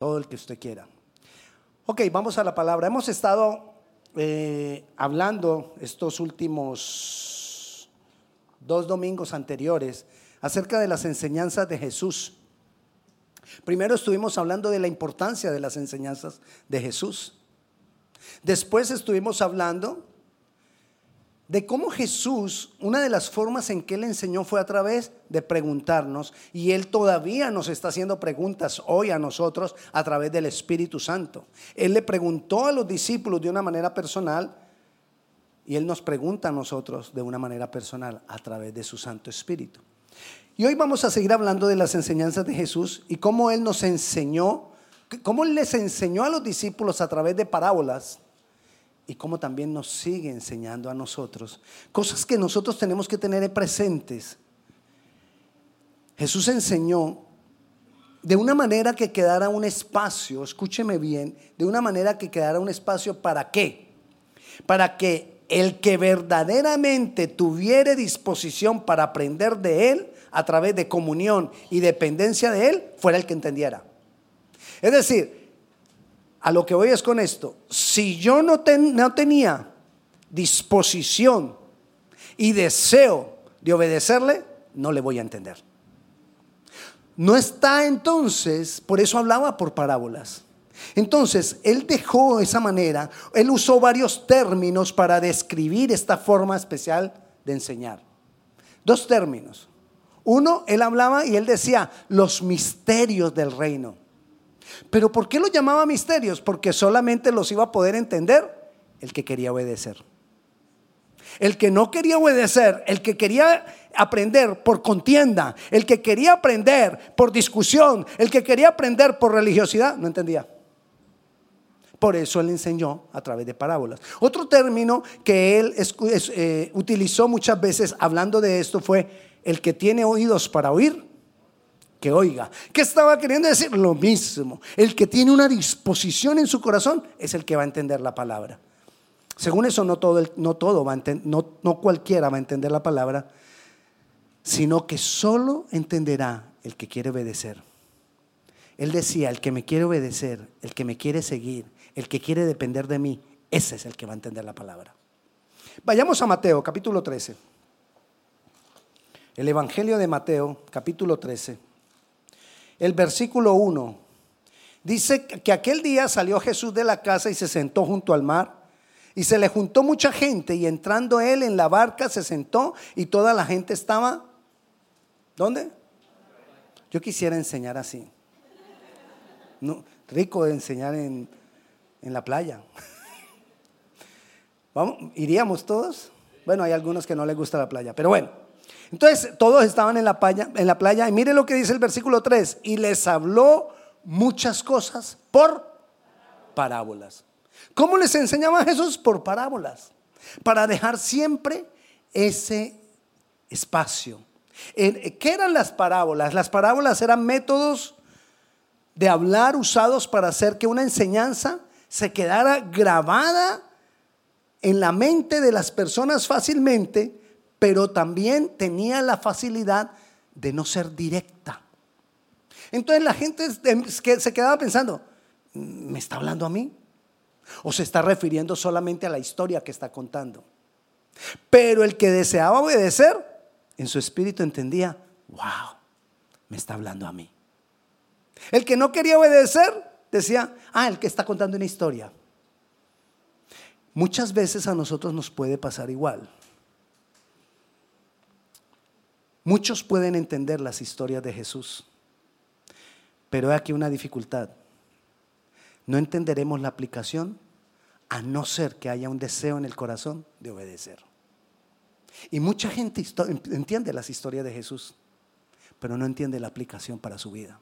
todo el que usted quiera. Ok, vamos a la palabra. Hemos estado eh, hablando estos últimos dos domingos anteriores acerca de las enseñanzas de Jesús. Primero estuvimos hablando de la importancia de las enseñanzas de Jesús. Después estuvimos hablando de cómo Jesús, una de las formas en que Él enseñó fue a través de preguntarnos, y Él todavía nos está haciendo preguntas hoy a nosotros a través del Espíritu Santo. Él le preguntó a los discípulos de una manera personal, y Él nos pregunta a nosotros de una manera personal a través de su Santo Espíritu. Y hoy vamos a seguir hablando de las enseñanzas de Jesús y cómo Él nos enseñó, cómo Él les enseñó a los discípulos a través de parábolas y cómo también nos sigue enseñando a nosotros. Cosas que nosotros tenemos que tener presentes. Jesús enseñó de una manera que quedara un espacio, escúcheme bien, de una manera que quedara un espacio para qué? Para que el que verdaderamente tuviere disposición para aprender de Él a través de comunión y dependencia de Él, fuera el que entendiera. Es decir, a lo que voy es con esto. Si yo no, no tenía disposición y deseo de obedecerle, no le voy a entender. No está entonces, por eso hablaba por parábolas. Entonces, él dejó esa manera, él usó varios términos para describir esta forma especial de enseñar. Dos términos. Uno, él hablaba y él decía los misterios del reino. Pero ¿por qué los llamaba misterios? Porque solamente los iba a poder entender el que quería obedecer. El que no quería obedecer, el que quería aprender por contienda, el que quería aprender por discusión, el que quería aprender por religiosidad, no entendía. Por eso él enseñó a través de parábolas. Otro término que él eh, utilizó muchas veces hablando de esto fue el que tiene oídos para oír, que oiga. ¿Qué estaba queriendo decir? Lo mismo. El que tiene una disposición en su corazón es el que va a entender la palabra. Según eso, no todo, no, todo va a no, no cualquiera va a entender la palabra, sino que solo entenderá el que quiere obedecer. Él decía, el que me quiere obedecer, el que me quiere seguir, el que quiere depender de mí, ese es el que va a entender la palabra. Vayamos a Mateo, capítulo 13. El Evangelio de Mateo, capítulo 13 el versículo 1. Dice que aquel día salió Jesús de la casa y se sentó junto al mar. Y se le juntó mucha gente y entrando él en la barca se sentó y toda la gente estaba... ¿Dónde? Yo quisiera enseñar así. Rico de enseñar en, en la playa. ¿Vamos? ¿Iríamos todos? Bueno, hay algunos que no les gusta la playa, pero bueno. Entonces todos estaban en la, playa, en la playa y mire lo que dice el versículo 3, y les habló muchas cosas por parábolas. ¿Cómo les enseñaba Jesús? Por parábolas, para dejar siempre ese espacio. ¿Qué eran las parábolas? Las parábolas eran métodos de hablar usados para hacer que una enseñanza se quedara grabada en la mente de las personas fácilmente pero también tenía la facilidad de no ser directa. Entonces la gente se quedaba pensando, ¿me está hablando a mí? ¿O se está refiriendo solamente a la historia que está contando? Pero el que deseaba obedecer, en su espíritu entendía, wow, me está hablando a mí. El que no quería obedecer, decía, ah, el que está contando una historia. Muchas veces a nosotros nos puede pasar igual. Muchos pueden entender las historias de Jesús, pero hay aquí una dificultad. No entenderemos la aplicación a no ser que haya un deseo en el corazón de obedecer. Y mucha gente entiende las historias de Jesús, pero no entiende la aplicación para su vida.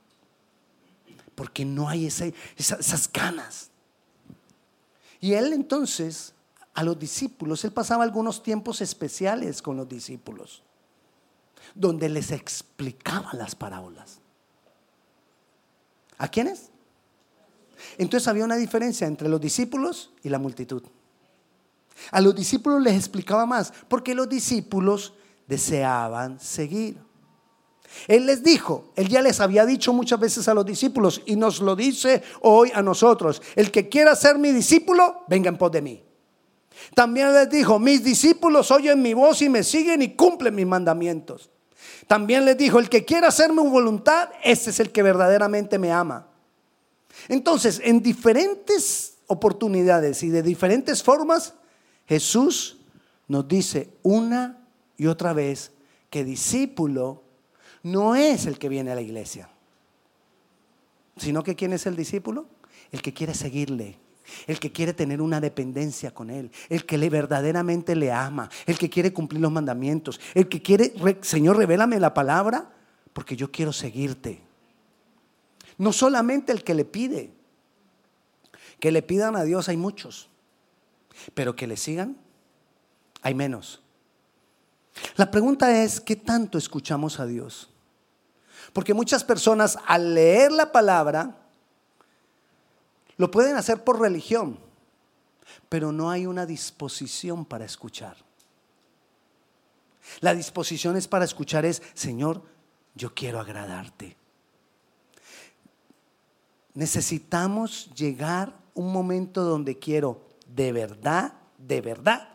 Porque no hay esas ganas. Y él entonces, a los discípulos, él pasaba algunos tiempos especiales con los discípulos donde les explicaba las parábolas. ¿A quiénes? Entonces había una diferencia entre los discípulos y la multitud. A los discípulos les explicaba más, porque los discípulos deseaban seguir. Él les dijo, él ya les había dicho muchas veces a los discípulos y nos lo dice hoy a nosotros, el que quiera ser mi discípulo, venga en pos de mí. También les dijo, mis discípulos oyen mi voz y me siguen y cumplen mis mandamientos. También les dijo, el que quiera hacer mi voluntad, ese es el que verdaderamente me ama. Entonces, en diferentes oportunidades y de diferentes formas, Jesús nos dice una y otra vez que discípulo no es el que viene a la iglesia, sino que ¿quién es el discípulo? El que quiere seguirle, el que quiere tener una dependencia con Él, el que le verdaderamente le ama, el que quiere cumplir los mandamientos, el que quiere, Señor, revélame la palabra, porque yo quiero seguirte. No solamente el que le pide, que le pidan a Dios hay muchos, pero que le sigan hay menos. La pregunta es, ¿qué tanto escuchamos a Dios? Porque muchas personas al leer la palabra lo pueden hacer por religión, pero no hay una disposición para escuchar. La disposición es para escuchar es, Señor, yo quiero agradarte. Necesitamos llegar un momento donde quiero de verdad, de verdad,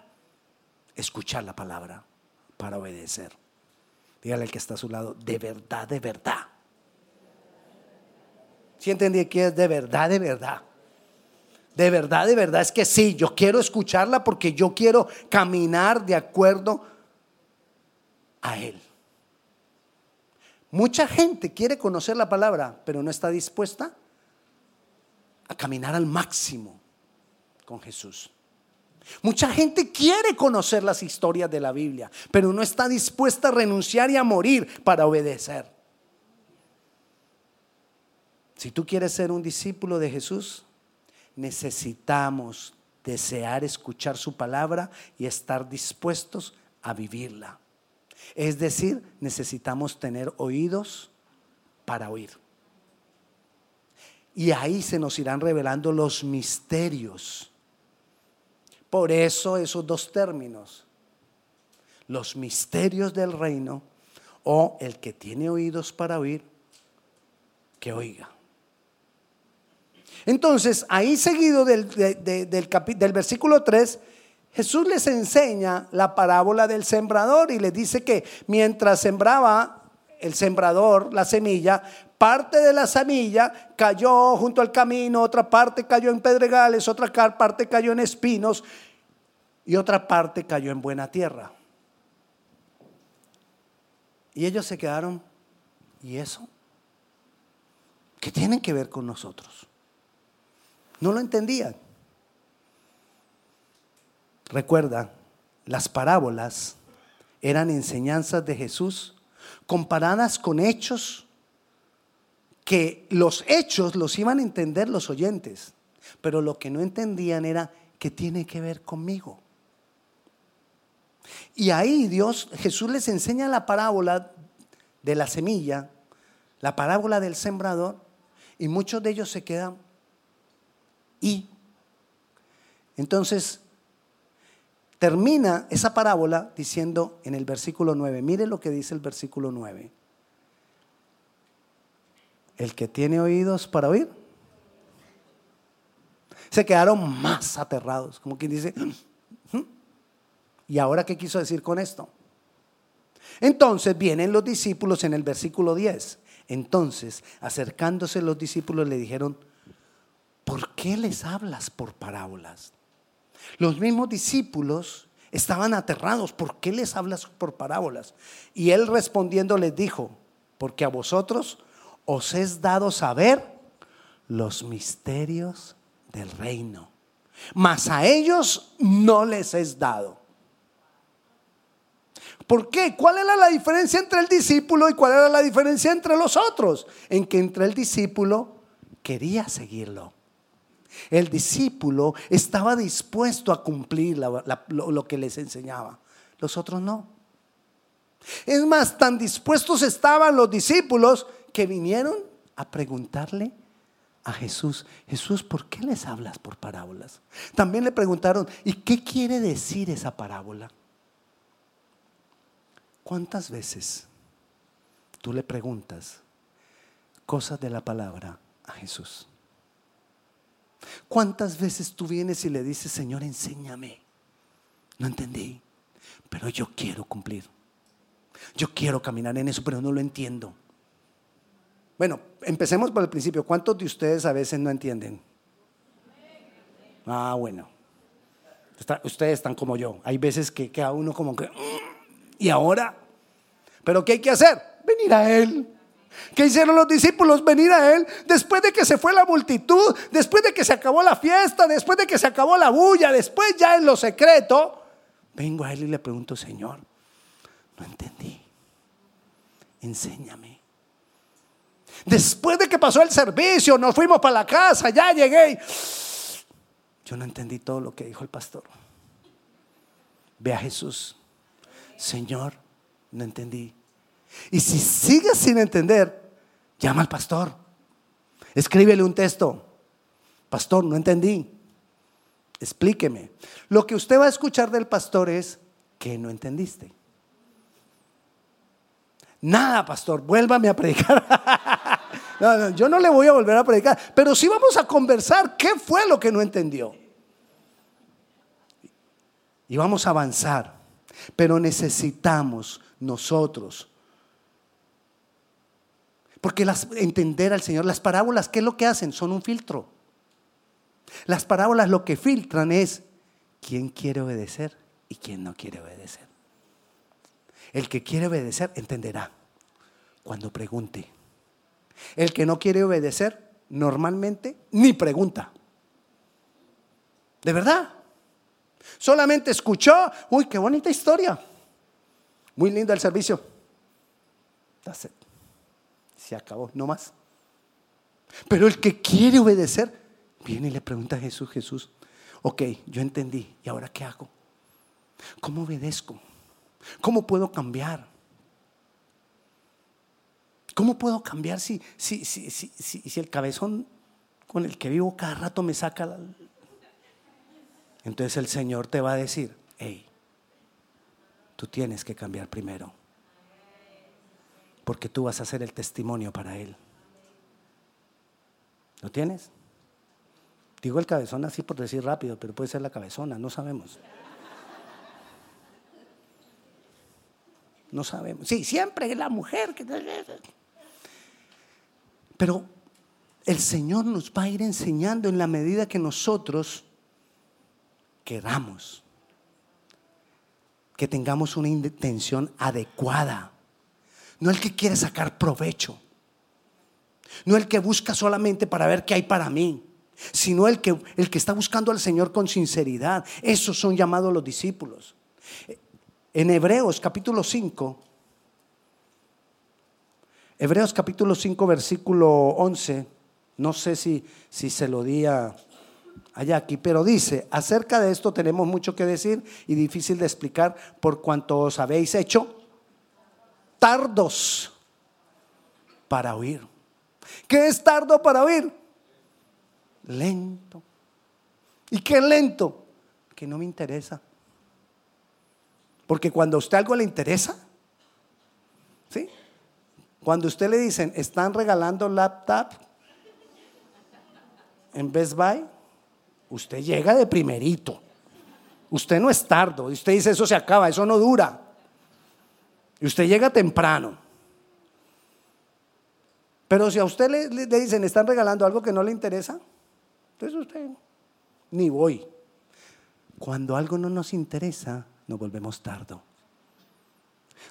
escuchar la palabra para obedecer. Dígale al que está a su lado, de verdad, de verdad. Si entendí que es de verdad, de verdad. De verdad, de verdad es que sí, yo quiero escucharla porque yo quiero caminar de acuerdo a Él. Mucha gente quiere conocer la palabra, pero no está dispuesta a caminar al máximo con Jesús. Mucha gente quiere conocer las historias de la Biblia, pero no está dispuesta a renunciar y a morir para obedecer. Si tú quieres ser un discípulo de Jesús, necesitamos desear escuchar su palabra y estar dispuestos a vivirla. Es decir, necesitamos tener oídos para oír. Y ahí se nos irán revelando los misterios. Por eso esos dos términos, los misterios del reino o el que tiene oídos para oír, que oiga. Entonces, ahí seguido del, del, versículo 3, Jesús les enseña la parábola del sembrador y les dice que mientras sembraba el sembrador la semilla, parte de la semilla cayó junto al camino, otra parte cayó en pedregales, otra parte cayó en espinos y otra parte cayó en buena tierra. Y ellos se quedaron, ¿y eso? ¿Qué tienen que ver con nosotros? No lo entendían. Recuerda, las parábolas eran enseñanzas de Jesús comparadas con hechos que los hechos los iban a entender los oyentes, pero lo que no entendían era que tiene que ver conmigo. Y ahí Dios, Jesús les enseña la parábola de la semilla, la parábola del sembrador, y muchos de ellos se quedan y. Entonces, termina esa parábola diciendo en el versículo 9, mire lo que dice el versículo 9. El que tiene oídos para oír, se quedaron más aterrados, como quien dice, mm, mm". ¿y ahora qué quiso decir con esto? Entonces vienen los discípulos en el versículo 10. Entonces, acercándose los discípulos le dijeron, ¿por qué les hablas por parábolas? Los mismos discípulos estaban aterrados, ¿por qué les hablas por parábolas? Y él respondiendo les dijo, porque a vosotros os es dado saber los misterios del reino, mas a ellos no les es dado. ¿Por qué? ¿Cuál era la diferencia entre el discípulo y cuál era la diferencia entre los otros? En que entre el discípulo quería seguirlo el discípulo estaba dispuesto a cumplir lo, que les enseñaba. Los otros no. Es más, tan dispuestos estaban los discípulos que vinieron a preguntarle a Jesús, Jesús, ¿por qué les hablas por parábolas? También le preguntaron, ¿y qué quiere decir esa parábola? ¿Cuántas veces tú le preguntas cosas de la palabra a Jesús. ¿Cuántas veces tú vienes y le dices, Señor, enséñame? No entendí, pero yo quiero cumplir. Yo quiero caminar en eso, pero no lo entiendo. Bueno, empecemos por el principio. ¿Cuántos de ustedes a veces no entienden? Ah, bueno. ustedes están como yo. Hay veces que queda uno como que... Mm, ¿Y ahora? ¿Pero qué hay que hacer? Venir a Él. ¿Qué hicieron los discípulos? Venir a Él después de que se fue la multitud, después de que se acabó la fiesta, después de que se acabó la bulla, después ya en lo secreto. Vengo a Él y le pregunto, Señor, no entendí. Enséñame. Después de que pasó el servicio, nos fuimos para la casa, ya llegué. Yo no entendí todo lo que dijo el pastor. Ve a Jesús. Señor, no entendí. Y si sigues sin entender, llama al pastor. Escríbele un texto. Pastor, no entendí. Explíqueme. Lo que usted va a escuchar del pastor es que no entendiste. Nada, pastor, vuélvame a predicar. no, yo no le voy a volver a predicar, pero sí vamos a conversar qué fue lo que no entendió. Y vamos a avanzar, pero necesitamos nosotros porque las, entender al Señor, las parábolas, ¿qué es lo que hacen? Son un filtro. Las parábolas lo que filtran es quién quiere obedecer y quién no quiere obedecer. El que quiere obedecer entenderá cuando pregunte. El que no quiere obedecer normalmente ni pregunta. De verdad. Solamente escuchó, uy, qué bonita historia. Muy lindo el servicio. That's se acabó, no más. Pero el que quiere obedecer, viene y le pregunta a Jesús, Jesús, ok, yo entendí, ¿y ahora qué hago? ¿Cómo obedezco? ¿Cómo puedo cambiar? ¿Cómo puedo cambiar si, si, si, si, el cabezón con el que vivo cada rato me saca la... Entonces el Señor te va a decir, hey, tú tienes que cambiar primero porque tú vas a ser el testimonio para Él. ¿Lo tienes? Digo el cabezón así por decir rápido, pero puede ser la cabezona, no sabemos. No sabemos. Sí, siempre es la mujer que... Pero el Señor nos va a ir enseñando en la medida que nosotros queramos, que tengamos una intención adecuada no el que quiere sacar provecho, no el que busca solamente para ver qué hay para mí, sino el que, el que está buscando al Señor con sinceridad. Esos son llamados los discípulos. En Hebreos capítulo 5, Hebreos capítulo 5, versículo 11, no sé si, si se lo di a, allá aquí, pero dice, acerca de esto tenemos mucho que decir y difícil de explicar por cuanto os habéis hecho tardos para oír. ¿Qué es tardo para oír? Lento. ¿Y qué lento? Que no me interesa. Porque cuando a usted algo le interesa, ¿sí? Cuando usted le dicen, están regalando laptop en Best Buy, usted llega de primerito. Usted no es tardo. Usted dice, eso se acaba, eso no dura. Y usted llega temprano. Pero si a usted le, dicen, están regalando algo que no le interesa, entonces usted ni voy. Cuando algo no nos interesa, nos volvemos tardo.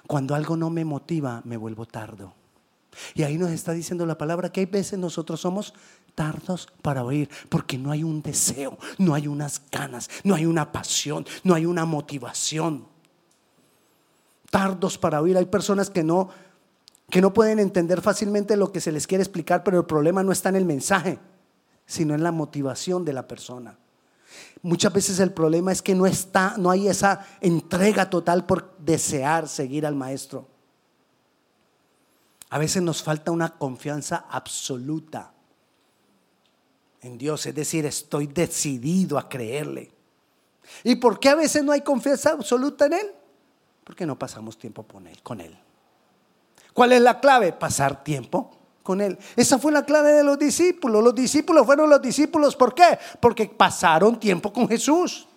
Cuando algo no me motiva, me vuelvo tardo. Y ahí nos está diciendo la palabra que hay veces nosotros somos tardos para oír, porque no hay un deseo, no hay unas ganas, no hay una pasión, no hay una motivación tardos para oír. Hay personas que no, que no pueden entender fácilmente lo que se les quiere explicar, pero el problema no está en el mensaje, sino en la motivación de la persona. Muchas veces el problema es que no está, no hay esa entrega total por desear seguir al maestro. A veces nos falta una confianza absoluta en Dios, es decir, estoy decidido a creerle. ¿Y por qué a veces no hay confianza absoluta en Él? Porque no pasamos tiempo con él, con él. ¿Cuál es la clave? Pasar tiempo con Él. Esa fue la clave de los discípulos. Los discípulos fueron los discípulos. ¿Por qué? Porque pasaron tiempo con Jesús.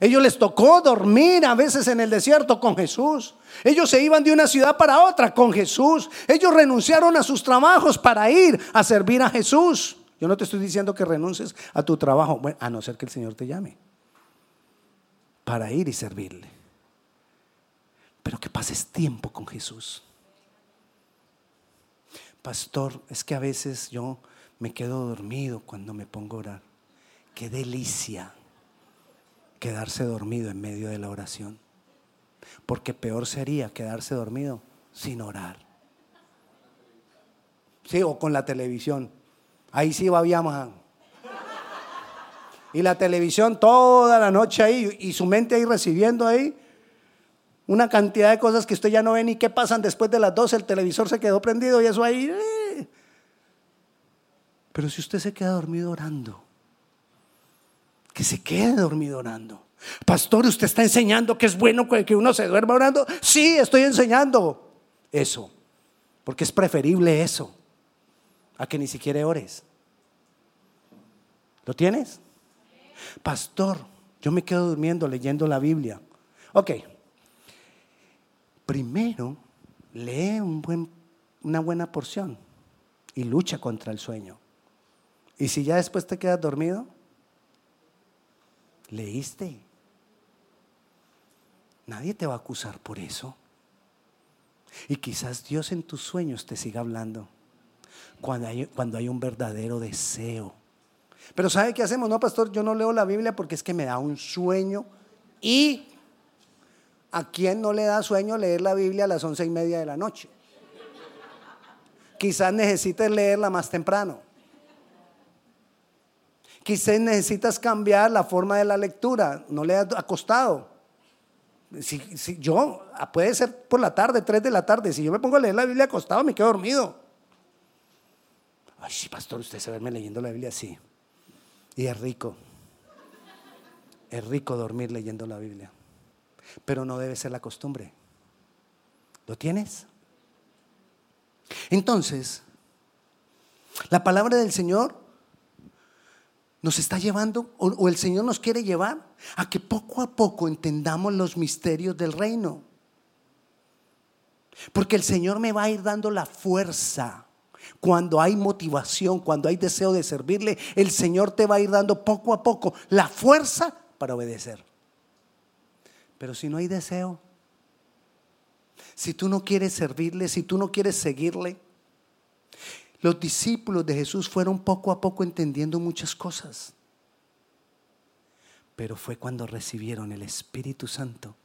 Ellos les tocó dormir a veces en el desierto con Jesús. Ellos se iban de una ciudad para otra con Jesús. Ellos renunciaron a sus trabajos para ir a servir a Jesús. Yo no te estoy diciendo que renuncies a tu trabajo, a no ser que el Señor te llame, para ir y servirle. Pases tiempo con Jesús. Pastor, es que a veces yo me quedo dormido cuando me pongo a orar. Qué delicia quedarse dormido en medio de la oración. Porque peor sería quedarse dormido sin orar. Sí, o con la televisión. Ahí sí babíamos. Y la televisión toda la noche ahí y su mente ahí recibiendo ahí una cantidad de cosas que usted ya no ve ni qué pasan después de las 12. El televisor se quedó prendido y eso ahí. Eh. Pero si usted se queda dormido orando, que se quede dormido orando. Pastor, ¿usted está enseñando que es bueno que uno se duerma orando? Sí, estoy enseñando eso. Porque es preferible eso a que ni siquiera ores. ¿Lo tienes? Pastor, yo me quedo durmiendo leyendo la Biblia. Ok. Primero, lee una buena porción y lucha contra el sueño. Y si ya después te quedas dormido, leíste. Nadie te va a acusar por eso. Y quizás Dios en tus sueños te siga hablando cuando hay, cuando hay un verdadero deseo. Pero ¿sabe qué hacemos? No, pastor, yo no leo la Biblia porque es que me da un sueño. ¿Y a quién no le da sueño leer la Biblia a las once y media de la noche? Quizás necesites leerla más temprano. Quizás necesitas cambiar la forma de la lectura, no le has acostado. Si, yo, ah, puede ser por la tarde, tres de la tarde, si yo me pongo a leer la Biblia acostado, me quedo dormido. Ay, pastor, usted se verme leyendo la Biblia así. Y es rico. Es rico dormir leyendo la Biblia. Pero no debe ser la costumbre. ¿Lo tienes? Entonces, la palabra del Señor nos está llevando, o, el Señor nos quiere llevar a que poco a poco entendamos los misterios del reino. Porque el Señor me va a ir dando la fuerza. Cuando hay motivación, cuando hay deseo de servirle, el Señor te va a ir dando poco a poco la fuerza para obedecer. Pero si no hay deseo, si tú no quieres servirle, si tú no quieres seguirle, los discípulos de Jesús fueron poco a poco entendiendo muchas cosas. Pero fue cuando recibieron el Espíritu Santo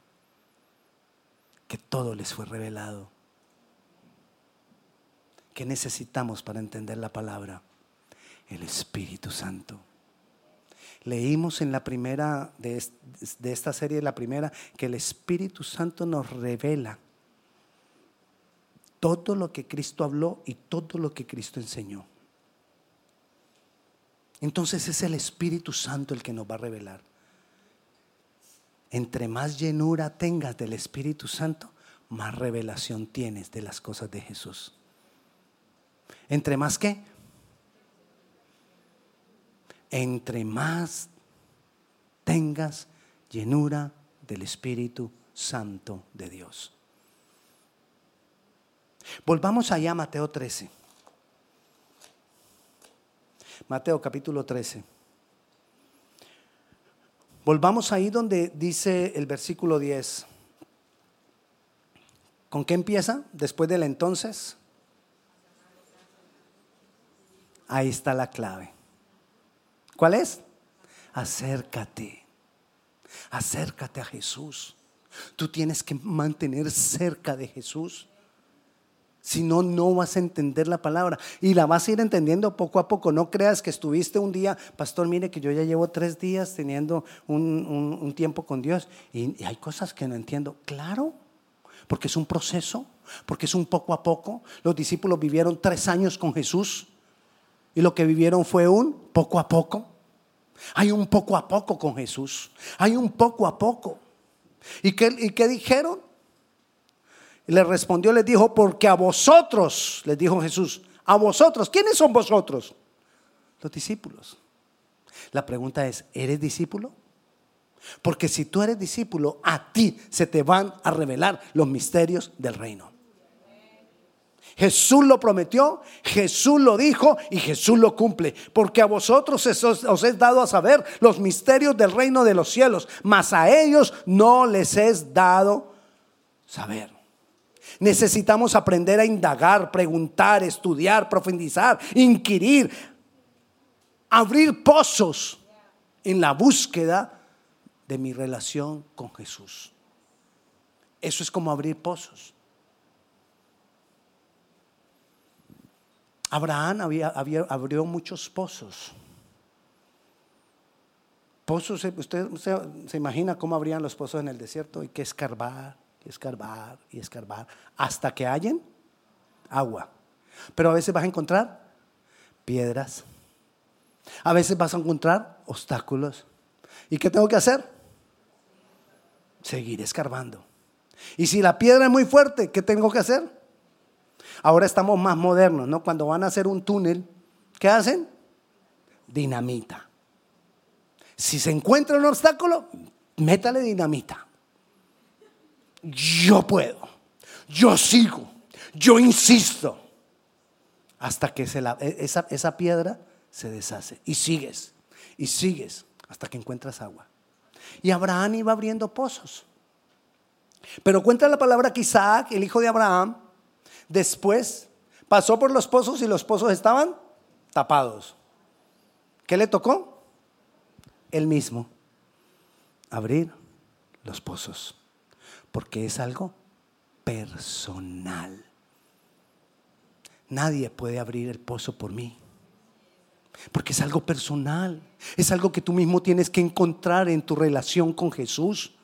que todo les fue revelado. ¿Qué necesitamos para entender la palabra? El Espíritu Santo. Leímos en la primera de, esta serie, la primera, que el Espíritu Santo nos revela todo lo que Cristo habló y todo lo que Cristo enseñó. Entonces es el Espíritu Santo el que nos va a revelar. Entre más llenura tengas del Espíritu Santo, más revelación tienes de las cosas de Jesús. ¿Entre más qué? Entre más tengas llenura del Espíritu Santo de Dios. Volvamos allá a Mateo 13. Mateo capítulo 13. Volvamos ahí donde dice el versículo 10. ¿Con qué empieza? Después del entonces. Ahí está la clave. ¿Cuál es? Acércate. Acércate a Jesús. Tú tienes que mantener cerca de Jesús. Si no, no vas a entender la palabra. Y la vas a ir entendiendo poco a poco. No creas que estuviste un día, pastor, mire que yo ya llevo tres días teniendo un, tiempo con Dios y, y hay cosas que no entiendo. Claro, porque es un proceso, porque es un poco a poco. Los discípulos vivieron tres años con Jesús y lo que vivieron fue un poco a poco. Hay un poco a poco con Jesús. Hay un poco a poco. ¿Y qué, dijeron? Y le respondió, les dijo, porque a vosotros, les dijo Jesús, a vosotros, ¿quiénes son vosotros? Los discípulos. La pregunta es, ¿eres discípulo? Porque si tú eres discípulo, a ti se te van a revelar los misterios del reino. Jesús lo prometió, Jesús lo dijo y Jesús lo cumple. Porque a vosotros os es dado a saber los misterios del reino de los cielos, mas a ellos no les es dado saber. Necesitamos aprender a indagar, preguntar, estudiar, profundizar, inquirir, abrir pozos en la búsqueda de mi relación con Jesús. Eso es como abrir pozos. Abraham había, abrió muchos pozos. Pozos, usted, se imagina cómo abrían los pozos en el desierto, hay que escarbar, y escarbar y escarbar hasta que hayan agua. Pero a veces vas a encontrar piedras, a veces vas a encontrar obstáculos. ¿Y qué tengo que hacer? Seguir escarbando. Y si la piedra es muy fuerte, ¿qué tengo que hacer? Ahora estamos más modernos, ¿no? Cuando van a hacer un túnel, ¿qué hacen? Dinamita. Si se encuentra un obstáculo, métale dinamita. Yo puedo, yo sigo, yo insisto, hasta que e, esa, esa piedra se deshace. Y sigues, y sigues, hasta que encuentras agua. Y Abraham iba abriendo pozos. Pero cuenta la palabra que Isaac, el hijo de Abraham, Después pasó por los pozos y los pozos estaban tapados. ¿Qué le tocó? Él mismo. Abrir los pozos. Porque es algo personal. Nadie puede abrir el pozo por mí. Porque es algo personal. Es algo que tú mismo tienes que encontrar en tu relación con Jesús.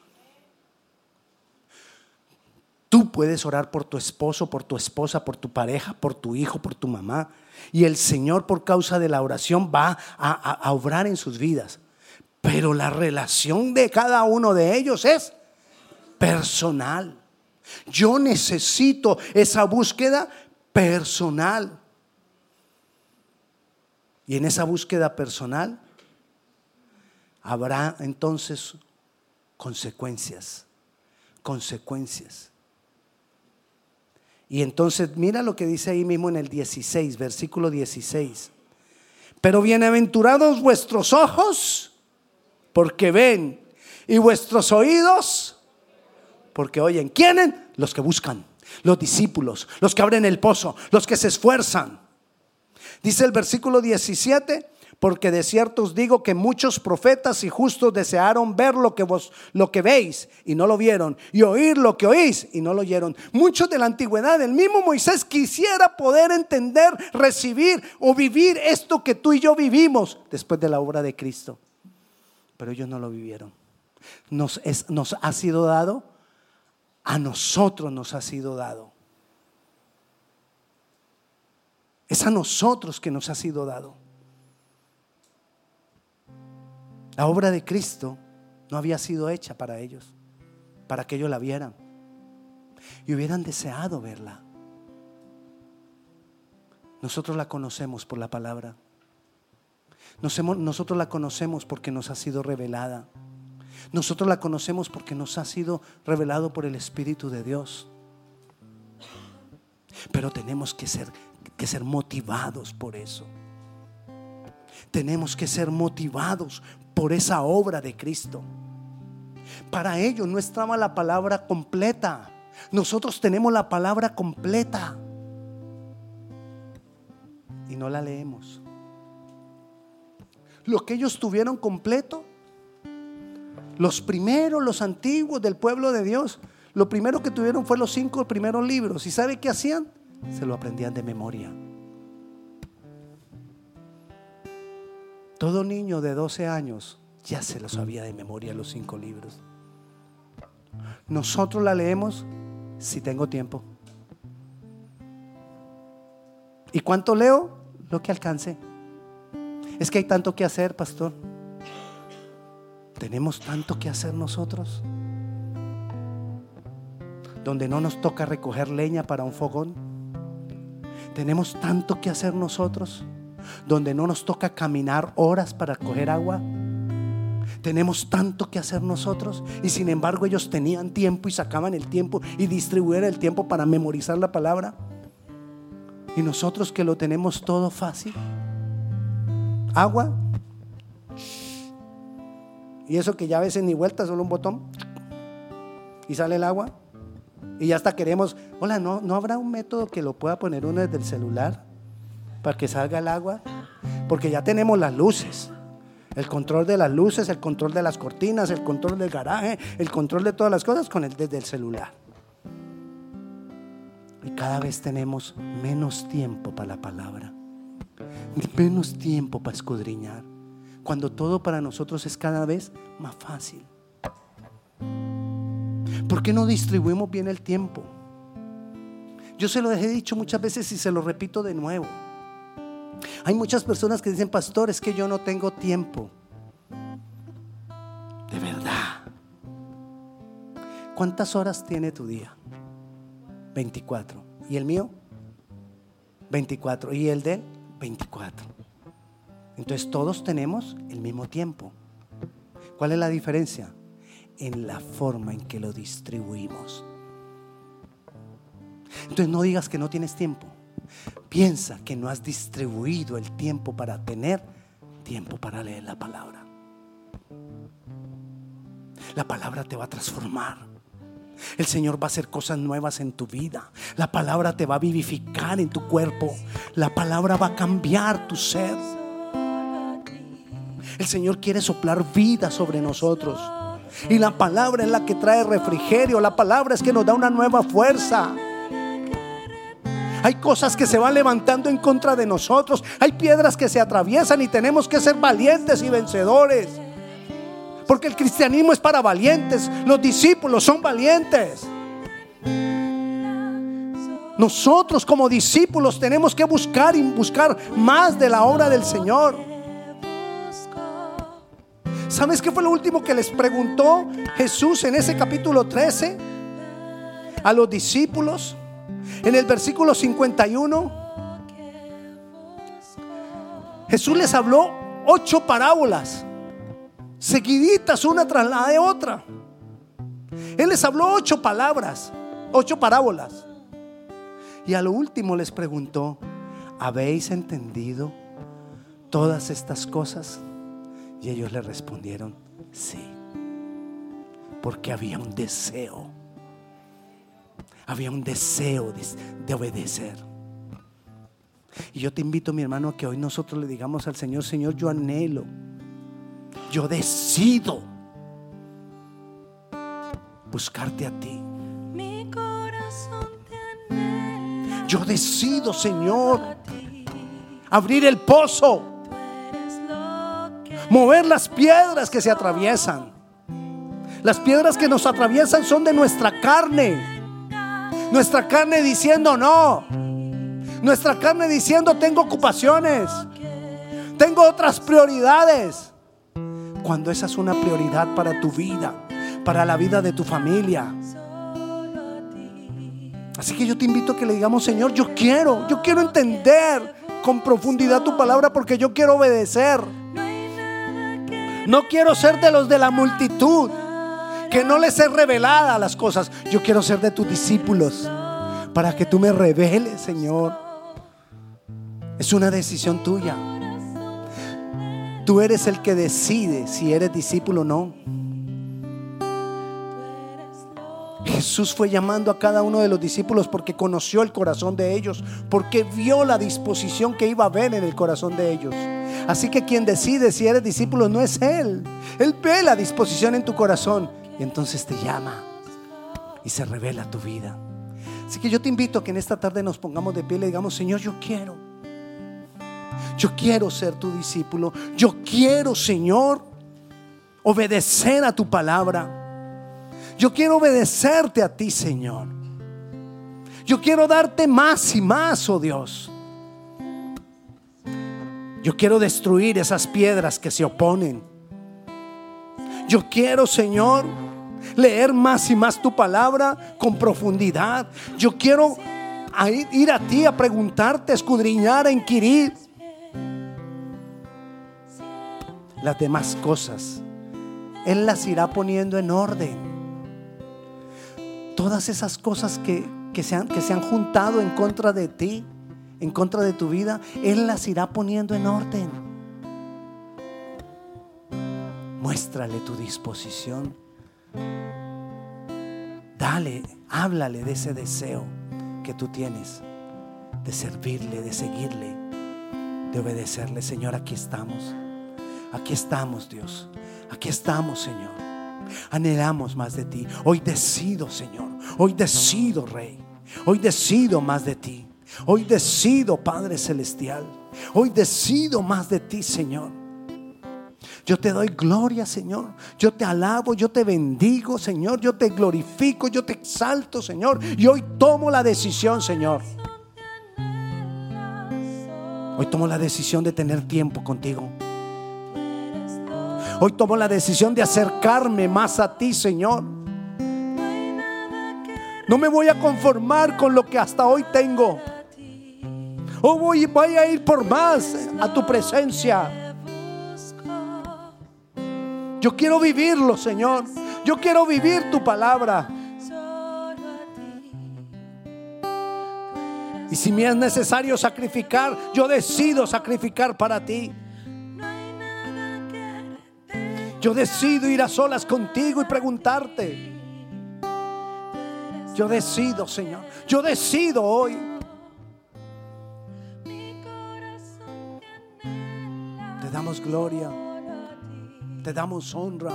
Tú puedes orar por tu esposo, por tu esposa, por tu pareja, por tu hijo, por tu mamá. Y el Señor por causa de la oración va a, obrar en sus vidas. Pero la relación de cada uno de ellos es personal. Yo necesito esa búsqueda personal. Y en esa búsqueda personal habrá entonces consecuencias, consecuencias. Y entonces mira lo que dice ahí mismo en el 16, versículo 16. Pero bienaventurados vuestros ojos porque ven y vuestros oídos porque oyen. ¿Quiénes? Los que buscan, los discípulos, los que abren el pozo, los que se esfuerzan. Dice el versículo 17, porque de cierto os digo que muchos profetas y justos desearon ver lo que vos lo que veis y no lo vieron y oír lo que oís y no lo oyeron. Muchos de la antigüedad, el mismo Moisés quisiera poder entender, recibir o vivir esto que tú y yo vivimos después de la obra de Cristo. Pero ellos no lo vivieron. Nos, nos ha sido dado, a nosotros nos ha sido dado. Es a nosotros que nos ha sido dado. La obra de Cristo no había sido hecha para ellos, para que ellos la vieran y hubieran deseado verla. Nosotros la conocemos por la palabra. Nosotros la conocemos porque nos ha sido revelada. Nosotros la conocemos porque nos ha sido revelado por el Espíritu de Dios. Pero tenemos que ser, que ser motivados por eso. Tenemos que ser motivados por esa obra de Cristo. Para ellos no estaba la palabra completa. Nosotros tenemos la palabra completa y no la leemos. Lo que ellos tuvieron completo, los primeros, los antiguos del pueblo de Dios, lo primero que tuvieron fue los cinco primeros libros. ¿Y sabe qué hacían? Se lo aprendían de memoria. Todo niño de 12 años ya se lo sabía de memoria los cinco libros. Nosotros la leemos si tengo tiempo. ¿Y cuánto leo? Lo que alcance. Es que hay tanto que hacer, pastor. Tenemos tanto que hacer nosotros. donde no nos toca recoger leña para un fogón. Tenemos tanto que hacer nosotros, donde no nos toca caminar horas para coger agua. Tenemos tanto que hacer nosotros y sin embargo ellos tenían tiempo y sacaban el tiempo y distribuían el tiempo para memorizar la palabra. Y nosotros que lo tenemos todo fácil. Agua. Y eso que ya a veces ni vuelta, solo un botón. Y sale el agua. Y ya hasta queremos, hola, ¿no, ¿no habrá un método que lo pueda poner uno desde el celular para que salga el agua? Porque ya tenemos las luces. El control de las luces, el control de las cortinas, el control del garaje, el control de todas las cosas con el desde el celular. Y cada vez tenemos menos tiempo para la palabra, menos tiempo para escudriñar, cuando todo para nosotros es cada vez más fácil. ¿Por qué no distribuimos bien el tiempo? Yo se lo he dicho muchas veces y se lo repito de nuevo. Hay muchas personas que dicen, pastor, es que yo no tengo tiempo. De verdad. ¿Cuántas horas tiene tu día? 24. ¿Y el mío? 24. ¿Y el de él? 24. Entonces todos tenemos el mismo tiempo. ¿Cuál es la diferencia? en la forma en que lo distribuimos. Entonces no digas que no tienes tiempo. Piensa que no has distribuido el tiempo para tener tiempo para leer la palabra. La palabra te va a transformar. El Señor va a hacer cosas nuevas en tu vida. La palabra te va a vivificar en tu cuerpo. La palabra va a cambiar tu ser. El Señor quiere soplar vida sobre nosotros. Y la palabra es la que trae refrigerio. La palabra es que nos da una nueva fuerza. Hay cosas que se van levantando en contra de nosotros. Hay piedras que se atraviesan y tenemos que ser valientes y vencedores. Porque el cristianismo es para valientes. Los discípulos son valientes. Nosotros como discípulos tenemos que buscar y buscar más de la obra del Señor. ¿Sabes qué fue lo último que les preguntó Jesús en ese capítulo 13 a los discípulos? En el versículo 51, Jesús les habló ocho parábolas, seguiditas una tras la de otra. Él les habló ocho palabras, ocho parábolas. Y a lo último les preguntó, ¿habéis entendido todas estas cosas? Y ellos le respondieron, sí, porque había un deseo, había un deseo de, obedecer. Y yo te invito, mi hermano, a que hoy nosotros le digamos al Señor, Señor, yo anhelo, yo decido buscarte a ti. Mi corazón te Yo decido, Señor, abrir el pozo mover las piedras que se atraviesan. Las piedras que nos atraviesan son de nuestra carne. Nuestra carne diciendo no. Nuestra carne diciendo tengo ocupaciones. Tengo otras prioridades. Cuando esa es una prioridad para tu vida, para la vida de tu familia. Así que yo te invito a que le digamos, Señor, yo quiero, yo quiero entender con profundidad tu palabra porque yo quiero obedecer. No quiero ser de los de la multitud, que no les es revelada las cosas. Yo quiero ser de tus discípulos, para que tú me reveles, Señor. Es una decisión tuya. Tú eres el que decide si eres discípulo o no. Jesús fue llamando a cada uno de los discípulos porque conoció el corazón de ellos, porque vio la disposición que iba a haber en el corazón de ellos. Así que quien decide si eres discípulo no es Él. Él ve la disposición en tu corazón y entonces te llama y se revela tu vida. Así que yo te invito a que en esta tarde nos pongamos de pie y le digamos, Señor, yo quiero. Yo quiero ser tu discípulo. Yo quiero, Señor, obedecer a tu palabra. Yo quiero obedecerte a ti, Señor. Yo quiero darte más y más, oh Dios. Yo quiero destruir esas piedras que se oponen. Yo quiero, Señor, leer más y más tu palabra con profundidad. Yo quiero ir a ti a preguntarte, a escudriñar, a inquirir. Las demás cosas, Él las irá poniendo en orden. Todas esas cosas que, que, se han, que se han juntado en contra de ti, en contra de tu vida, Él las irá poniendo en orden. Muéstrale tu disposición. Dale, háblale de ese deseo que tú tienes de servirle, de seguirle, de obedecerle. Señor, aquí estamos. Aquí estamos, Dios. Aquí estamos, Señor. Anhelamos más de ti. Hoy decido, Señor. Hoy decido, Rey. Hoy decido más de ti. Hoy decido, Padre Celestial. Hoy decido más de ti, Señor. Yo te doy gloria, Señor. Yo te alabo, yo te bendigo, Señor. Yo te glorifico, yo te exalto, Señor. Y hoy tomo la decisión, Señor. Hoy tomo la decisión de tener tiempo contigo. Hoy tomo la decisión de acercarme más a ti, Señor. No me voy a conformar con lo que hasta hoy tengo. Hoy voy, voy a ir por más a tu presencia. Yo quiero vivirlo, Señor. Yo quiero vivir tu palabra. Y si me es necesario sacrificar, yo decido sacrificar para ti. Yo decido ir a solas contigo y preguntarte. Yo decido, Señor. Yo decido hoy. Te damos gloria. Te damos honra.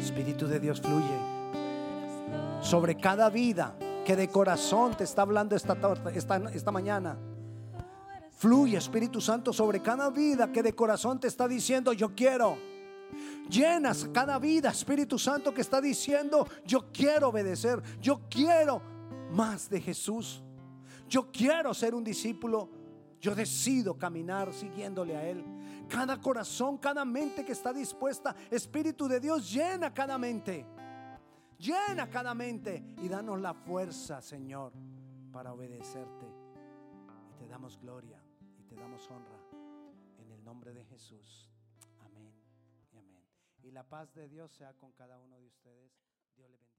Espíritu de Dios fluye sobre cada vida que de corazón te está hablando esta, esta, esta mañana. Fluye Espíritu Santo sobre cada vida que de corazón te está diciendo yo quiero. Llenas cada vida, Espíritu Santo, que está diciendo, yo quiero obedecer, yo quiero más de Jesús. Yo quiero ser un discípulo. Yo decido caminar siguiéndole a Él. Cada corazón, cada mente que está dispuesta, Espíritu de Dios, llena cada mente. Llena cada mente y danos la fuerza, Señor, para obedecerte. Y te damos gloria y te damos honra en el nombre de Jesús. Y la paz de Dios sea con cada uno de ustedes. Dios le bendiga.